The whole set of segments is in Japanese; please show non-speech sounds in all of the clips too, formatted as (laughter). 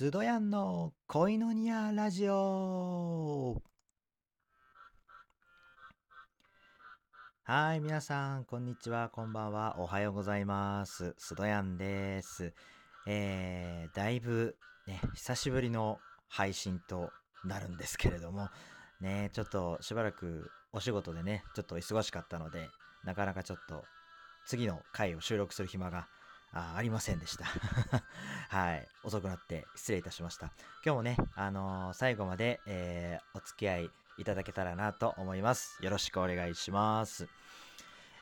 スドヤンの恋のニアラジオはい、皆さん、こんにちは、こんばんは、おはようございます。スドヤンです。えー、だいぶ、ね、久しぶりの配信となるんですけれども、ね、ちょっとしばらくお仕事でね、ちょっと忙しかったので、なかなかちょっと次の回を収録する暇があありませんでした。(laughs) はい。遅くなって失礼いたしました。今日もね、あのー最後まで、えーお付き合いいただけたらなと思います。よろしくお願いします。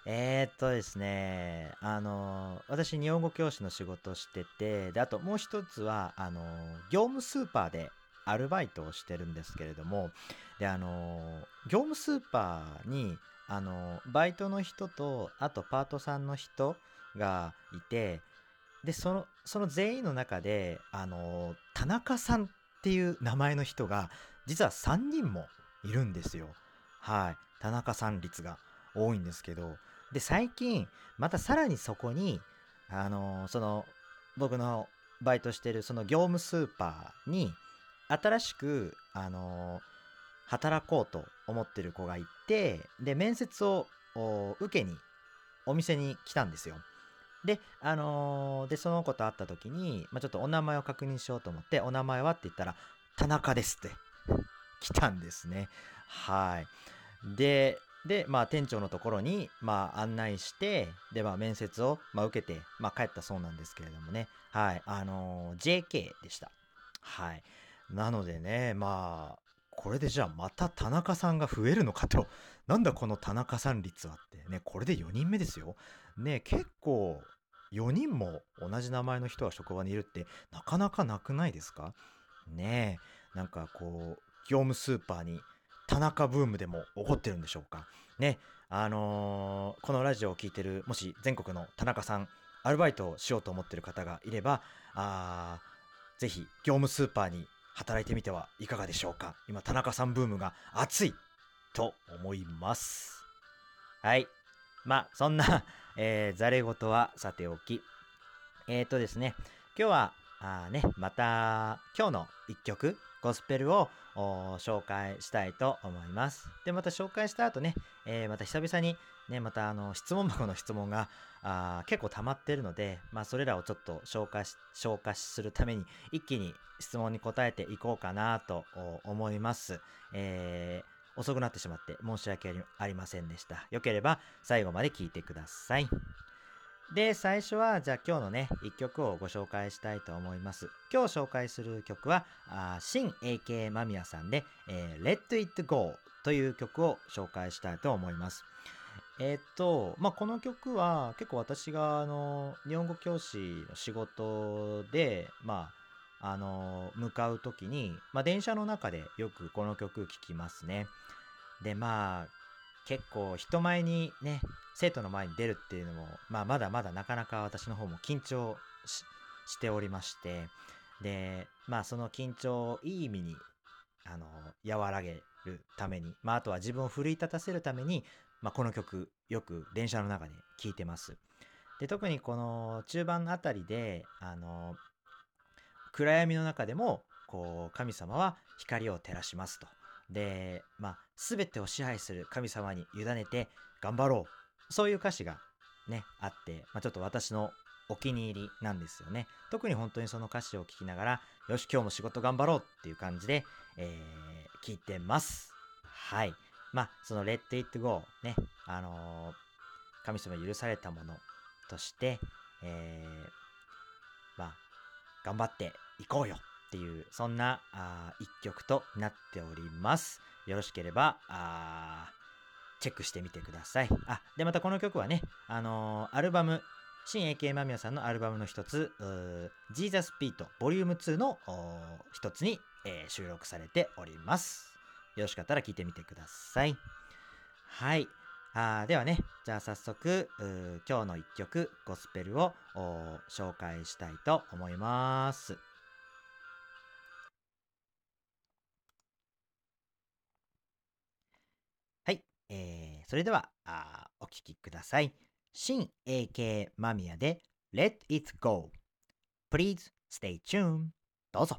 えー、っとですね、あのー私、日本語教師の仕事をしてて、で、あともう一つは、あのー業務スーパーでアルバイトをしてるんですけれども、で、あの業務スーパーに、あのバイトの人と、あとパートさんの人がいて、で、その、その全員の中で、あの田中さんっていう名前の人が、実は3人もいるんですよ。はい。田中さん率が多いんですけど、で、最近、またさらにそこに、あのその、僕のバイトしてるその業務スーパーに、新しく、あの働こうと思ってる子がいて、で、面接を受けに、お店に来たんですよ。で、あのーで、その子と会った時に、まあ、ちょっとお名前を確認しようと思って、お名前は？って言ったら、田中ですって (laughs) 来たんですね。はい。で、で、まあ、店長のところに、まあ、案内して、で、まあ、面接を、まあ、受けて、まあ、帰ったそうなんですけれどもね。はい。あのー JK でした。はい。なのでね、まあ、これでじゃあまた田中さんが増えるのかと。なんだこの田中さん率はって。ね、これで4人目ですよ。ね、結構、4人も同じ名前の人が職場にいるって、なかなかなくないですか？ねえ、なんかこう、業務スーパーに田中ブームでも起こってるんでしょうか？ね、あのーこのラジオを聞いてる、もし全国の田中さん、アルバイトをしようと思ってる方がいれば、あーぜひ業務スーパーに働いてみてはいかがでしょうか？今、田中さんブームが熱いと思います。はい。まあ、そんな、(laughs) えー、ざれ言はさておき。えーとですね、今日は、あね、また、今日の一曲、ゴスペルを紹介したいと思います。で、また紹介した後ね、えーまた久々にね、またあの、質問箱の質問があ結構溜まってるので、まあ、それらをちょっと消化し、消化するために、一気に質問に答えていこうかなと思います。えー遅くなってしまって申し訳ありませんでした。よければ最後まで聞いてください。で、最初は、じゃあ今日のね、一曲をご紹介したいと思います。今日紹介する曲は、あ新 AK 間宮さんで、えー Let It Go という曲を紹介したいと思います。えーっと、まあ、この曲は結構私が、あの、日本語教師の仕事で、まあ、あの、向かうときに、まあ、電車の中でよくこの曲聴きますね。で、まあ、結構人前にね、生徒の前に出るっていうのも、まあ、まだまだなかなか私の方も緊張ししておりまして、で、まあ、その緊張をいい意味に、あの、和らげるために、まあ、あとは自分を奮い立たせるために、まあ、この曲、よく電車の中で聴いてます。で、特にこの中盤のあたりで、あの、暗闇の中でも、こう、神様は光を照らしますと。で、まあ、すべてを支配する神様に委ねて頑張ろう。そういう歌詞がね、あって、まあ、ちょっと私のお気に入りなんですよね。特に本当にその歌詞を聞きながら、よし、今日も仕事頑張ろうっていう感じで、えー聞いてます。はい。まあ、その Let It Go ね、あのー神様許されたものとして、えーまあ、頑張っていこうよっていう、そんなあ一曲となっております。よろしければ、あチェックしてみてください。あ、で、またこの曲はね、あのーアルバム、新 AK 間宮さんのアルバムの一つ、うー Jesus Beat Vol. 2の一つに、えー収録されております。よろしかったら聞いてみてください。はい。あではね、じゃあ早速、今日の一曲、ゴスペルを紹介したいと思います。それでは、あお聴きください。新 AK マミヤで Let It Go。Please stay tuned. どうぞ。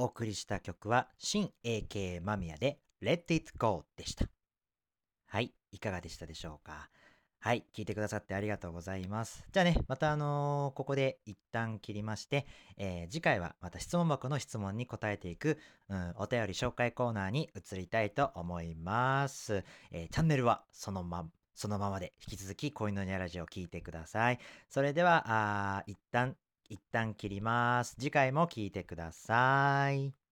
お送りした曲は、新 AK 間宮で Let It Go でした。はい、いかがでしたでしょうか？はい、聞いてくださってありがとうございます。じゃあね、またあのー、ここで一旦切りまして、えー、次回はまた質問箱の質問に答えていく、うん、お便り紹介コーナーに移りたいと思います。えー、チャンネルはそのまま、そのままで引き続き恋のニャラジオを聞いてください。それでは、あ一旦一旦切ります。次回も聞いてください。